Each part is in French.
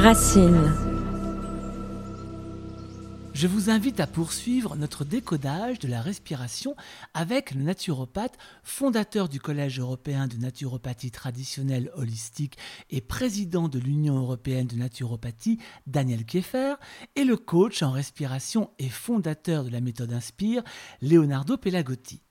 Racine. Je vous invite à poursuivre notre décodage de la respiration avec le naturopathe, fondateur du Collège européen de naturopathie traditionnelle holistique et président de l'Union européenne de naturopathie, Daniel Kieffer, et le coach en respiration et fondateur de la méthode Inspire, Leonardo Pelagotti.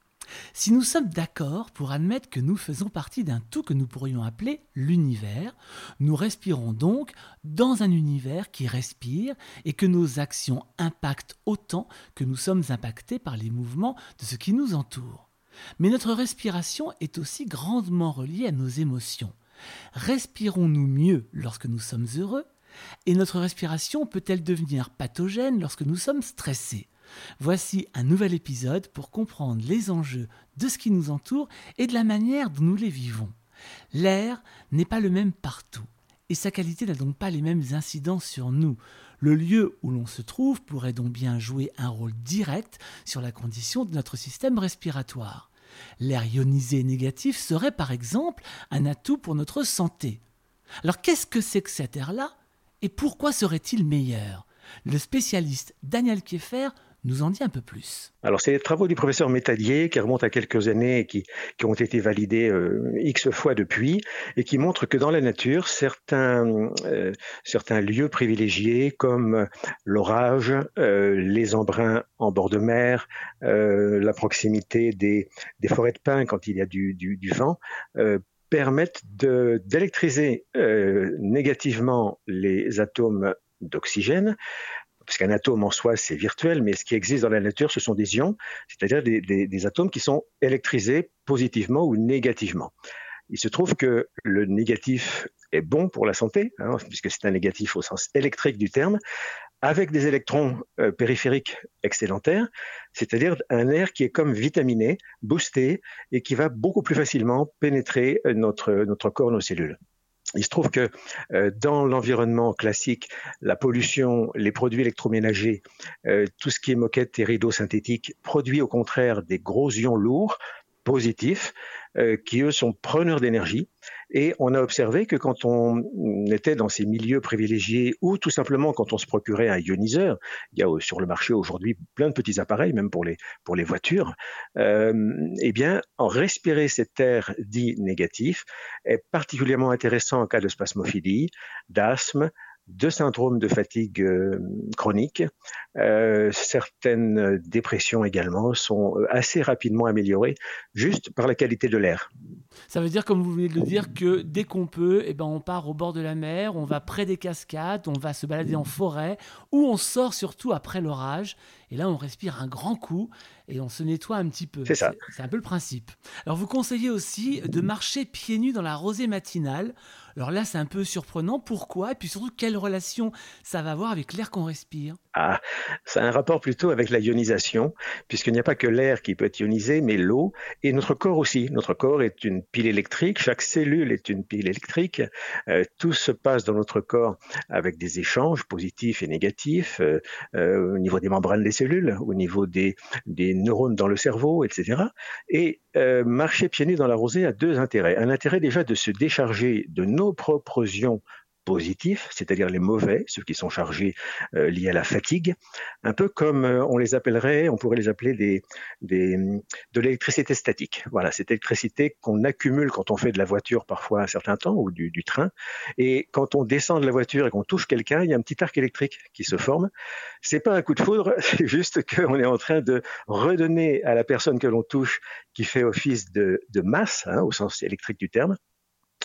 Si nous sommes d'accord pour admettre que nous faisons partie d'un tout que nous pourrions appeler l'univers, nous respirons donc dans un univers qui respire et que nos actions impactent autant que nous sommes impactés par les mouvements de ce qui nous entoure. Mais notre respiration est aussi grandement reliée à nos émotions. Respirons-nous mieux lorsque nous sommes heureux Et notre respiration peut-elle devenir pathogène lorsque nous sommes stressés? Voici un nouvel épisode pour comprendre les enjeux de ce qui nous entoure et de la manière dont nous les vivons. L'air n'est pas le même partout et sa qualité n'a donc pas les mêmes incidences sur nous. Le lieu où l'on se trouve pourrait donc bien jouer un rôle direct sur la condition de notre système respiratoire. L'air ionisé négatif serait par exemple un atout pour notre santé. Alors qu'est-ce que c'est que cet air-là et pourquoi serait-il meilleur? Le spécialiste Daniel Kieffer nous en dit un peu plus. Alors, c'est les travaux du professeur Métallier qui remontent à quelques années et qui, qui ont été validés euh, X fois depuis et qui montrent que dans la nature, certains, euh, certains lieux privilégiés comme l'orage, euh, les embruns en bord de mer, la proximité des, des, forêts de pins quand il y a du, du, du vent, permettent d'électriser négativement les atomes d'oxygène parce qu'un atome en soi, c'est virtuel, mais ce qui existe dans la nature, ce sont des ions, c'est-à-dire des, atomes qui sont électrisés positivement ou négativement. Il se trouve que le négatif est bon pour la santé, hein, puisque c'est un négatif au sens électrique du terme, avec des électrons euh, périphériques excédentaires, c'est-à-dire un air qui est comme vitaminé, boosté, et qui va beaucoup plus facilement pénétrer notre, notre corps, nos cellules. Il se trouve que euh, dans l'environnement classique, la pollution, les produits électroménagers, euh, tout ce qui est moquette et rideaux synthétiques produit au contraire des gros ions lourds positifs euh, qui eux sont preneurs d'énergie. Et on a observé que quand on était dans ces milieux privilégiés ou tout simplement quand on se procurait un ioniseur, il y a sur le marché aujourd'hui plein de petits appareils, même pour les, pour les voitures, euh, eh bien, en respirer cet air dit négatif est particulièrement intéressant en cas de spasmophilie, d'asthme, de syndromes de fatigue euh, chronique. Euh, certaines dépressions également sont euh, assez rapidement améliorées juste par la qualité de l'air. Ça veut dire, comme vous venez de le dire, que dès qu'on peut, eh ben, on part au bord de la mer, on va près des cascades, on va se balader en forêt, ou on sort surtout après l'orage. Et là, on respire un grand coup et on se nettoie un petit peu. C'est ça. C'est un peu le principe. Alors, vous conseillez aussi de marcher pieds nus dans la rosée matinale. Alors là, c'est un peu surprenant. Pourquoi? Et puis surtout, quelle relation ça va avoir avec l'air qu'on respire? Ah, ça a un rapport plutôt avec la ionisation, puisqu'il n'y a pas que l'air qui peut être ionisé, mais l'eau et notre corps aussi. Notre corps est une pile électrique, chaque cellule est une pile électrique. Euh, tout se passe dans notre corps avec des échanges positifs et négatifs euh, euh, au niveau des membranes des cellules, au niveau des, des neurones dans le cerveau, etc. Et marcher pieds nus dans la rosée a deux intérêts. Un intérêt déjà de se décharger de nos propres ions positifs, c'est-à-dire les mauvais, ceux qui sont chargés euh, liés à la fatigue, un peu comme euh, on les appellerait, on pourrait les appeler des de l'électricité statique. Voilà, cette électricité qu'on accumule quand on fait de la voiture parfois un certain temps ou du, du train, et quand on descend de la voiture et qu'on touche quelqu'un, il y a un petit arc électrique qui se forme. C'est pas un coup de foudre, c'est juste qu'on est en train de redonner à la personne que l'on touche, qui fait office de, de masse, hein, au sens électrique du terme,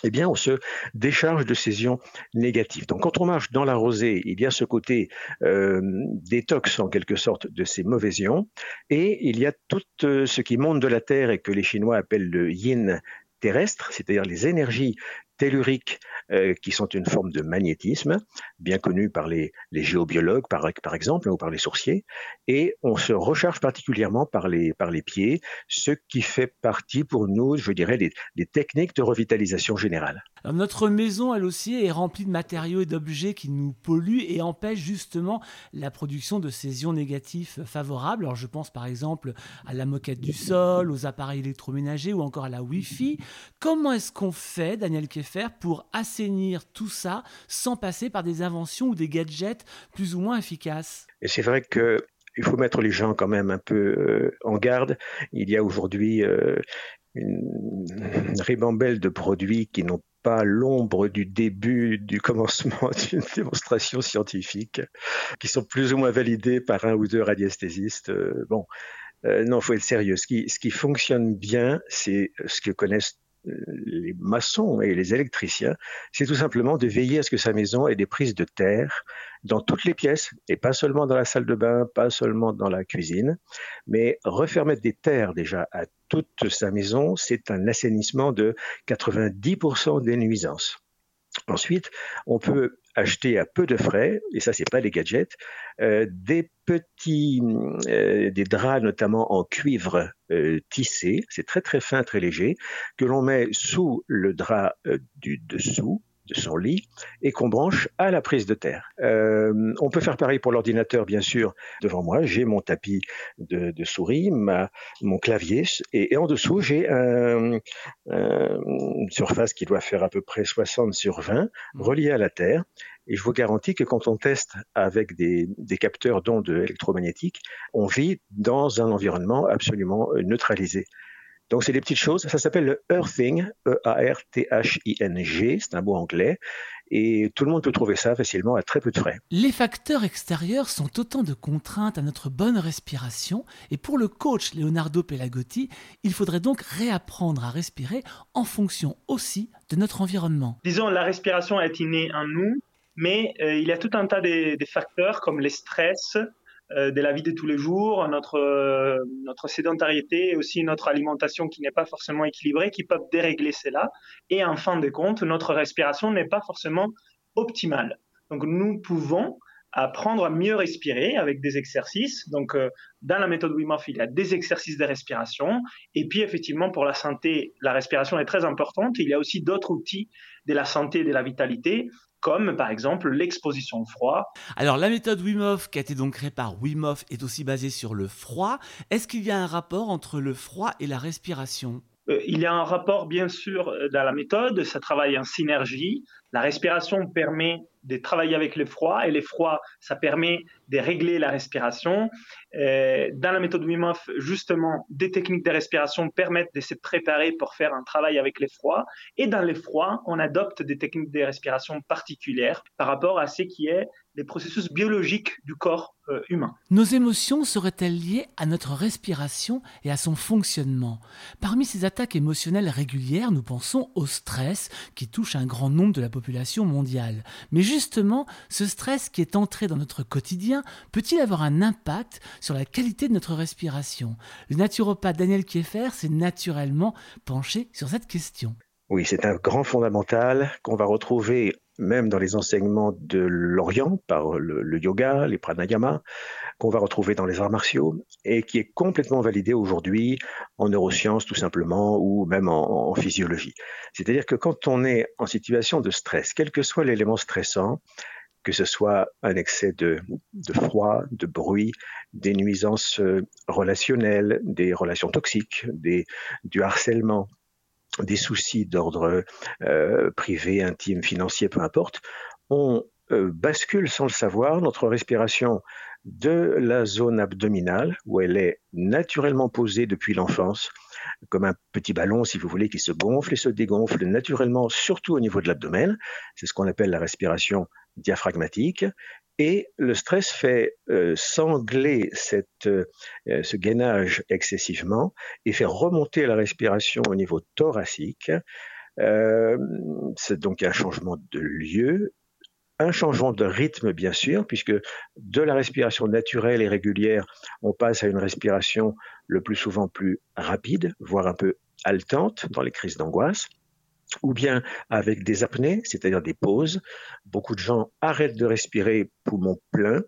eh bien, on se décharge de ces ions négatifs. Donc, quand on marche dans la rosée, il y a ce côté euh, détox, en quelque sorte, de ces mauvais ions, et il y a tout euh, ce qui monte de la Terre et que les Chinois appellent le yin terrestre, c'est-à-dire les énergies telluriques euh, qui sont une forme de magnétisme, bien connue par les, géobiologues par, exemple, ou par les sourciers, et on se recharge particulièrement par les, pieds, ce qui fait partie pour nous, je dirais, des, des techniques de revitalisation générale. notre maison, elle aussi, est remplie de matériaux et d'objets qui nous polluent et empêchent justement la production de ces ions négatifs favorables. Alors je pense par exemple à la moquette du sol, aux appareils électroménagers ou encore à la Wi-Fi. Comment est-ce qu'on fait, Daniel Keffer, faire pour assainir tout ça sans passer par des inventions ou des gadgets plus ou moins efficaces Et c'est vrai que il faut mettre les gens quand même un peu euh, en garde. Il y a aujourd'hui euh, une ribambelle de produits qui n'ont pas l'ombre du début, du commencement d'une démonstration scientifique, qui sont plus ou moins validés par un ou deux radiesthésistes. Euh, bon, non, il faut être sérieux. Ce qui, ce qui fonctionne bien, c'est ce que connaissent les maçons et les électriciens, c'est tout simplement de veiller à ce que sa maison ait des prises de terre dans toutes les pièces, et pas seulement dans la salle de bain, pas seulement dans la cuisine, mais refermer des terres déjà à toute sa maison, c'est un assainissement de 90% des nuisances. Ensuite, on peut acheter à peu de frais, et ça c'est pas des gadgets, euh, des petits, euh, des draps notamment en cuivre euh, tissé, c'est très très fin, très léger, que l'on met sous le drap du dessous de son lit et qu'on branche à la prise de terre. Euh, on peut faire pareil pour l'ordinateur, bien sûr. Devant moi, j'ai mon tapis de, souris, ma, mon clavier, et, en dessous, j'ai un, une surface qui doit faire à peu près 60 sur 20, mmh. reliée à la terre. Et je vous garantis que quand on teste avec des, des capteurs d'ondes électromagnétiques, on vit dans un environnement absolument neutralisé. Donc, c'est des petites choses. Ça s'appelle le earthing, E-A-R-T-H-I-N-G. C'est un mot anglais. Et tout le monde peut trouver ça facilement à très peu de frais. Les facteurs extérieurs sont autant de contraintes à notre bonne respiration. Et pour le coach Leonardo Pelagotti, il faudrait donc réapprendre à respirer en fonction aussi de notre environnement. Disons, la respiration est innée en nous, mais euh, il y a tout un tas de, de facteurs comme les stress, euh, de la vie de tous les jours, notre, euh, notre sédentarité et aussi notre alimentation qui n'est pas forcément équilibrée, qui peuvent dérégler cela. Et en fin de compte, notre respiration n'est pas forcément optimale. Donc nous pouvons apprendre à mieux respirer avec des exercices. Donc, euh, dans la méthode Wim Hof, il y a des exercices de respiration. Et puis, effectivement, pour la santé, la respiration est très importante. Il y a aussi d'autres outils de la santé et de la vitalité, comme par exemple l'exposition au froid. Alors la méthode Wim Hof, qui a été donc créée par Wim est aussi basée sur le froid. Est-ce qu'il y a un rapport entre le froid et la respiration? Il y a un rapport, bien sûr, euh, dans la méthode. Ça travaille en synergie. La respiration permet de travailler avec le froid et le froid, ça permet de régler la respiration. Euh, dans la méthode Wim Hof, justement, des techniques de respiration permettent de se préparer pour faire un travail avec les froids. Et dans les froids, on adopte des techniques de respiration particulières par rapport à ce qui est les processus biologiques du corps euh, humain. Nos émotions seraient-elles liées à notre respiration et à son fonctionnement? Parmi ces attaques émotionnelles régulières, nous pensons au stress qui touche un grand nombre de la population mondiale. Mais justement, ce stress qui est entré dans notre quotidien peut-il avoir un impact sur la qualité de notre respiration? Le naturopathe Daniel Kieffer s'est naturellement penché sur cette question. Oui, c'est un grand fondamental qu'on va retrouver même dans les enseignements de l'Orient par le, yoga, les pranayama, qu'on va retrouver dans les arts martiaux et qui est complètement validé aujourd'hui en neurosciences tout simplement ou même en, physiologie. C'est-à-dire que quand on est en situation de stress, quel que soit l'élément stressant, que ce soit un excès de, froid, de bruit, des nuisances euh, relationnelles, des relations toxiques, du harcèlement, des soucis d'ordre euh, privé, intime, financier, peu importe, on euh, bascule sans le savoir notre respiration de la zone abdominale, où elle est naturellement posée depuis l'enfance, comme un petit ballon, si vous voulez, qui se gonfle et se dégonfle naturellement, surtout au niveau de l'abdomen. C'est ce qu'on appelle la respiration diaphragmatique. Et le stress fait euh, sangler cette, euh, ce gainage excessivement et fait remonter la respiration au niveau thoracique. Euh, c'est donc un changement de lieu, un changement de rythme bien sûr, puisque de la respiration naturelle et régulière, on passe à une respiration le plus souvent plus rapide, voire un peu haletante dans les crises d'angoisse ou bien avec des apnées, c'est-à-dire des pauses. Beaucoup de gens arrêtent de respirer poumon plein.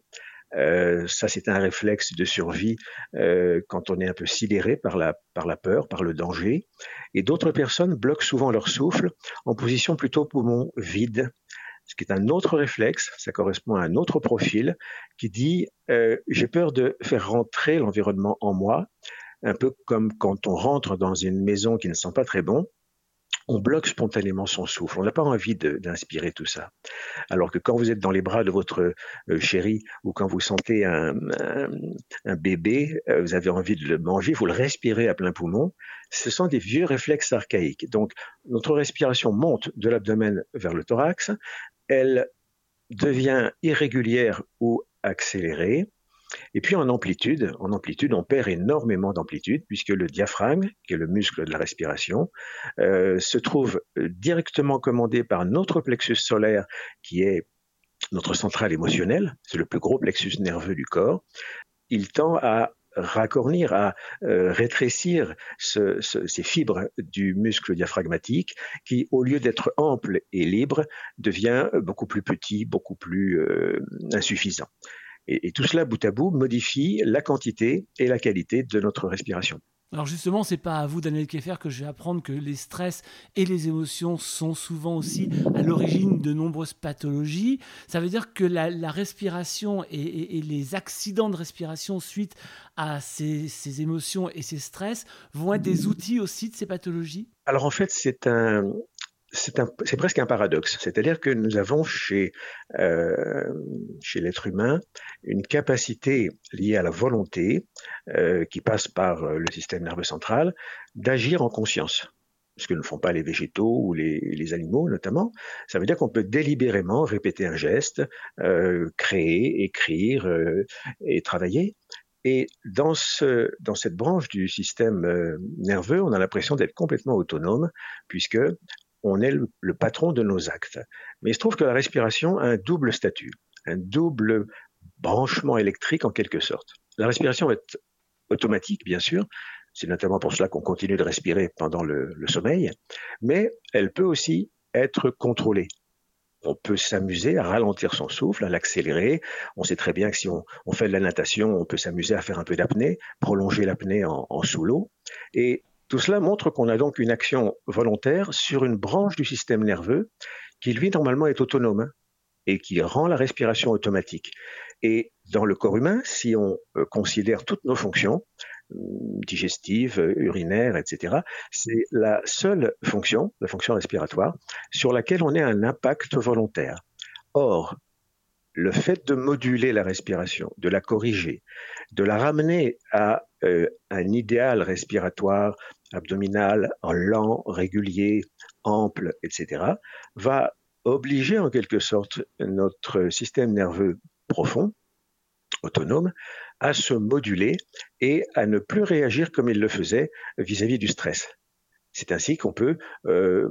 Euh, ça, c'est un réflexe de survie euh, quand on est un peu sidéré par la, par la peur, par le danger. Et d'autres personnes bloquent souvent leur souffle en position plutôt poumon vide, ce qui est un autre réflexe, ça correspond à un autre profil qui dit euh, j'ai peur de faire rentrer l'environnement en moi, un peu comme quand on rentre dans une maison qui ne sent pas très bon on bloque spontanément son souffle. On n'a pas envie d'inspirer tout ça. Alors que quand vous êtes dans les bras de votre euh, chéri ou quand vous sentez un, bébé, euh, vous avez envie de le manger, vous le respirez à plein poumon. Ce sont des vieux réflexes archaïques. Donc notre respiration monte de l'abdomen vers le thorax. Elle devient irrégulière ou accélérée. Et puis en amplitude, en amplitude, on perd énormément d'amplitude puisque le diaphragme, qui est le muscle de la respiration, euh, se trouve euh, directement commandé par notre plexus solaire, qui est notre centrale émotionnelle, c'est le plus gros plexus nerveux du corps. Il tend à raccornir, à euh, rétrécir ces fibres du muscle diaphragmatique qui, au lieu d'être ample et libre, devient beaucoup plus petit, beaucoup plus insuffisant. Et, tout cela, bout à bout, modifie la quantité et la qualité de notre respiration. Alors justement, c'est pas à vous, Daniel Keffer, que je vais apprendre que les stress et les émotions sont souvent aussi à l'origine de nombreuses pathologies. Ça veut dire que la, respiration et, les accidents de respiration suite à ces, ces, émotions et ces stress vont être des outils aussi de ces pathologies? Alors en fait, c'est un, c'est presque un paradoxe. C'est-à-dire que nous avons chez, euh, l'être humain une capacité liée à la volonté euh, qui passe par euh, le système nerveux central d'agir en conscience. Ce que ne font pas les végétaux ou les, animaux notamment. Ça veut dire qu'on peut délibérément répéter un geste, créer, écrire et travailler. Et dans, dans cette branche du système nerveux, on a l'impression d'être complètement autonome, puisque on est le, patron de nos actes. Mais il se trouve que la respiration a un double statut, un double branchement électrique en quelque sorte. La respiration est automatique, bien sûr, c'est notamment pour cela qu'on continue de respirer pendant le, sommeil, mais elle peut aussi être contrôlée. On peut s'amuser à ralentir son souffle, à l'accélérer. On sait très bien que si on, fait de la natation, on peut s'amuser à faire un peu d'apnée, prolonger l'apnée en, en sous l'eau. Et tout cela montre qu'on a donc une action volontaire sur une branche du système nerveux qui, lui, normalement est autonome hein, et qui rend la respiration automatique. Et dans le corps humain, si on euh, considère toutes nos fonctions, hum, digestives, urinaires, etc., c'est la seule fonction, la fonction respiratoire, sur laquelle on a un impact volontaire. Or, le fait de moduler la respiration, de la corriger, de la ramener à euh, un idéal respiratoire abdominal lent, régulier, ample, etc., va obliger en quelque sorte notre système nerveux profond, autonome, à se moduler et à ne plus réagir comme il le faisait vis-à-vis du stress. C'est ainsi qu'on peut euh,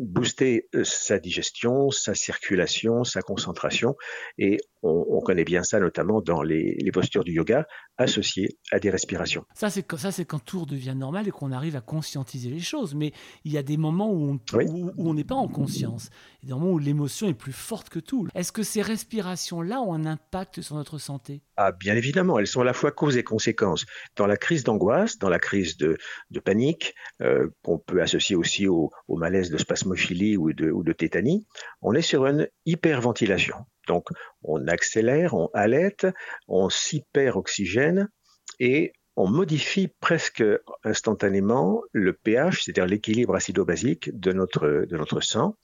booster euh, sa digestion, sa circulation, sa concentration, et on, connaît bien ça notamment dans les, postures du yoga associées à des respirations. Ça, c'est ça, c'est quand tout devient normal et qu'on arrive à conscientiser les choses. Mais il y a des moments où on n'est pas en conscience, des moments où l'émotion est plus forte que tout. Est-ce que ces respirations-là ont un impact sur notre santé? Ah, bien évidemment, elles sont à la fois cause et conséquence. Dans la crise d'angoisse, dans la crise de, panique, euh, qu'on peut associer aussi au, malaise de spasmophilie ou de, ou de tétanie, on est sur une hyperventilation. Donc, on accélère, on halète, on s'hyperoxygène et on modifie presque instantanément le pH, c'est-à-dire l'équilibre acido-basique de notre, sang,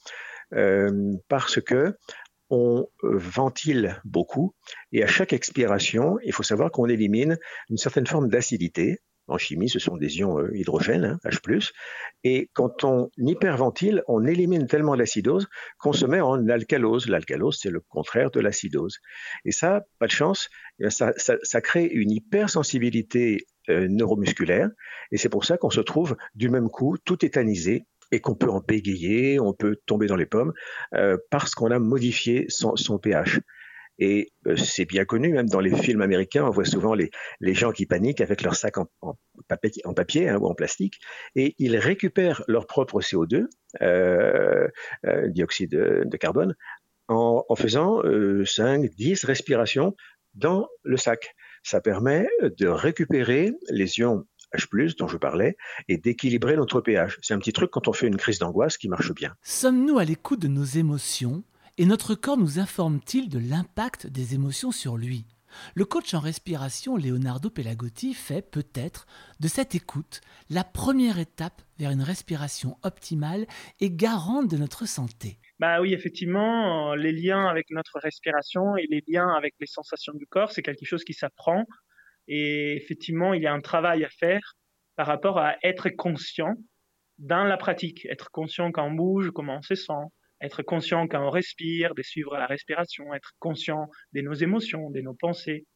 euh, parce que on ventile beaucoup et à chaque expiration, il faut savoir qu'on élimine une certaine forme d'acidité en chimie, ce sont des ions euh, hydrogènes, H+. Hein, et quand on hyperventile, on élimine tellement l'acidose qu'on se met en alcalose. L'alcalose, c'est le contraire de l'acidose. Et ça, pas de chance, eh ça, crée une hypersensibilité euh, neuromusculaire. Et c'est pour ça qu'on se trouve du même coup tout tétanisé et qu'on peut en bégayer, on peut tomber dans les pommes, euh, parce qu'on a modifié son pH. Et euh, c'est bien connu, même dans les films américains, on voit souvent les, gens qui paniquent avec leur sac en, papier, hein, ou en plastique, et ils récupèrent leur propre CO2, euh, euh, dioxyde de, carbone, en, en faisant 5, 10 respirations dans le sac. Ça permet de récupérer les ions H+, dont je parlais, et d'équilibrer notre pH. C'est un petit truc quand on fait une crise d'angoisse qui marche bien. Sommes-nous à l'écoute de nos émotions? Et notre corps nous informe-t-il de l'impact des émotions sur lui? Le coach en respiration Leonardo Pelagotti fait peut-être de cette écoute la première étape vers une respiration optimale et garante de notre santé. Bah oui, effectivement, les liens avec notre respiration et les liens avec les sensations du corps, c'est quelque chose qui s'apprend. Et effectivement, il y a un travail à faire par rapport à être conscient dans la pratique, être conscient quand on bouge, comment on se sent, être conscient quand on respire, de suivre la respiration, être conscient de nos émotions, de nos pensées.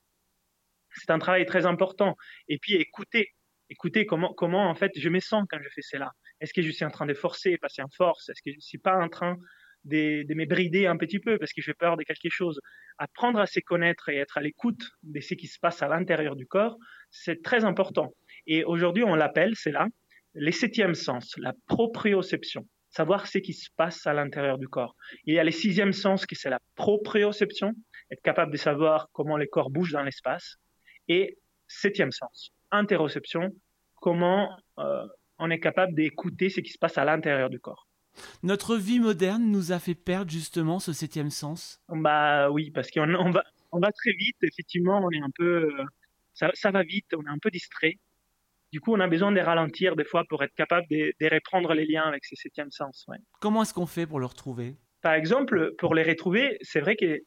C'est un travail très important. Et puis écouter, écouter comment, comment en fait je me sens quand je fais cela. Est-ce que je suis en train de forcer, passer en force? Est-ce que je ne suis pas en train de, de me brider un petit peu parce que j'ai peur de quelque chose? Apprendre à se connaître et être à l'écoute de ce qui se passe à l'intérieur du corps, c'est très important. Et aujourd'hui, on l'appelle, c'est là, les septièmes sens, la proprioception savoir ce qui se passe à l'intérieur du corps. Il y a le sixième sens qui c'est la proprioception, être capable de savoir comment les corps bougent dans l'espace. Et septième sens, interoception, comment euh, on est capable d'écouter ce qui se passe à l'intérieur du corps. Notre vie moderne nous a fait perdre justement ce septième sens? Bah oui, parce qu'on on va, on va très vite, effectivement, on est un peu, euh, ça, ça va vite, on est un peu distrait. Du coup, on a besoin de ralentir des fois pour être capable de, reprendre les liens avec ces septièmes sens. Comment est-ce qu'on fait pour le retrouver? Par exemple, pour les retrouver, c'est vrai que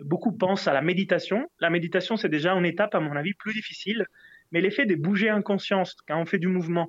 beaucoup pensent à la méditation. La méditation, c'est déjà une étape, à mon avis, plus difficile. Mais l'effet de bouger en conscience quand on fait du mouvement,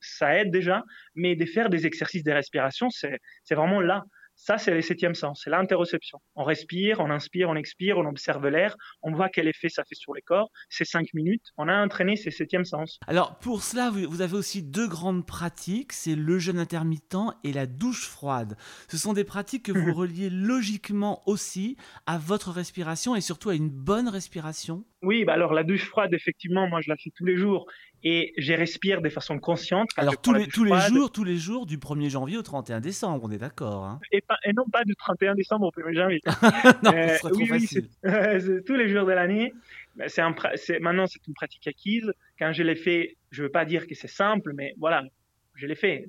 ça aide déjà. Mais de faire des exercices de respiration, c'est vraiment là. Ça, c'est le septième sens, c'est l'interoception. On respire, on inspire, on expire, on observe l'air, on voit quel effet ça fait sur les corps. C'est cinq minutes, on a entraîné ces septième sens. Alors, pour cela, vous avez aussi deux grandes pratiques, c'est le jeûne intermittent et la douche froide. Ce sont des pratiques que vous reliez logiquement aussi à votre respiration et surtout à une bonne respiration oui, bah alors la douche froide, effectivement, moi je la fais tous les jours et je respire de façon consciente. Alors tous les, tous les jours, tous les jours du 1er janvier au 31 décembre, on est d'accord. Hein et, non pas du 31 décembre au 1er janvier. non, euh, trop oui, facile. tous les jours de l'année. C'est un, maintenant c'est une pratique acquise. Quand je l'ai fait, je veux pas dire que c'est simple, mais voilà, je l'ai fait.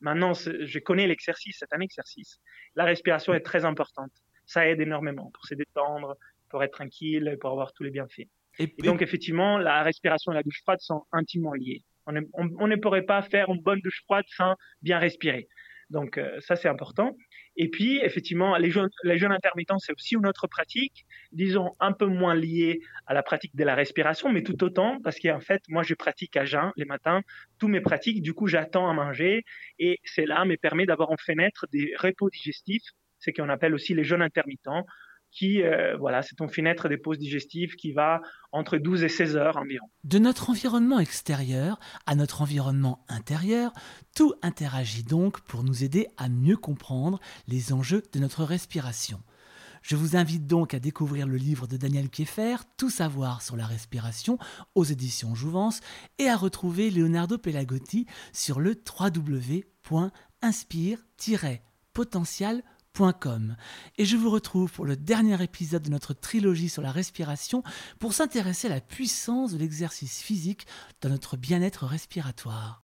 Maintenant, je connais l'exercice, c'est un exercice. La respiration est très importante. Ça aide énormément pour se détendre, pour être tranquille, pour avoir tous les bienfaits. Et, donc, effectivement, la respiration et la douche froide sont intimement liées. On, ne pourrait pas faire une bonne douche froide sans bien respirer. Donc, euh, ça, c'est important. Et puis, effectivement, les jeunes, les jeunes intermittents, c'est aussi une autre pratique, disons, un peu moins liée à la pratique de la respiration, mais tout autant, parce qu'en fait, moi, je pratique à jeun les matins, tous mes pratiques, du coup, j'attends à manger, et c'est là me permet d'avoir en fenêtre des repos digestifs, ce qu'on appelle aussi les jeunes intermittents, qui, euh, voilà, c'est ton fenêtre des pauses digestives qui va entre 12 et 16 heures environ. De notre environnement extérieur à notre environnement intérieur, tout interagit donc pour nous aider à mieux comprendre les enjeux de notre respiration. Je vous invite donc à découvrir le livre de Daniel Kieffer, Tout savoir sur la respiration, aux éditions Jouvence, et à retrouver Leonardo Pelagotti sur le www.inspire-potential.com et je vous retrouve pour le dernier épisode de notre trilogie sur la respiration pour s'intéresser à la puissance de l'exercice physique dans notre bien-être respiratoire.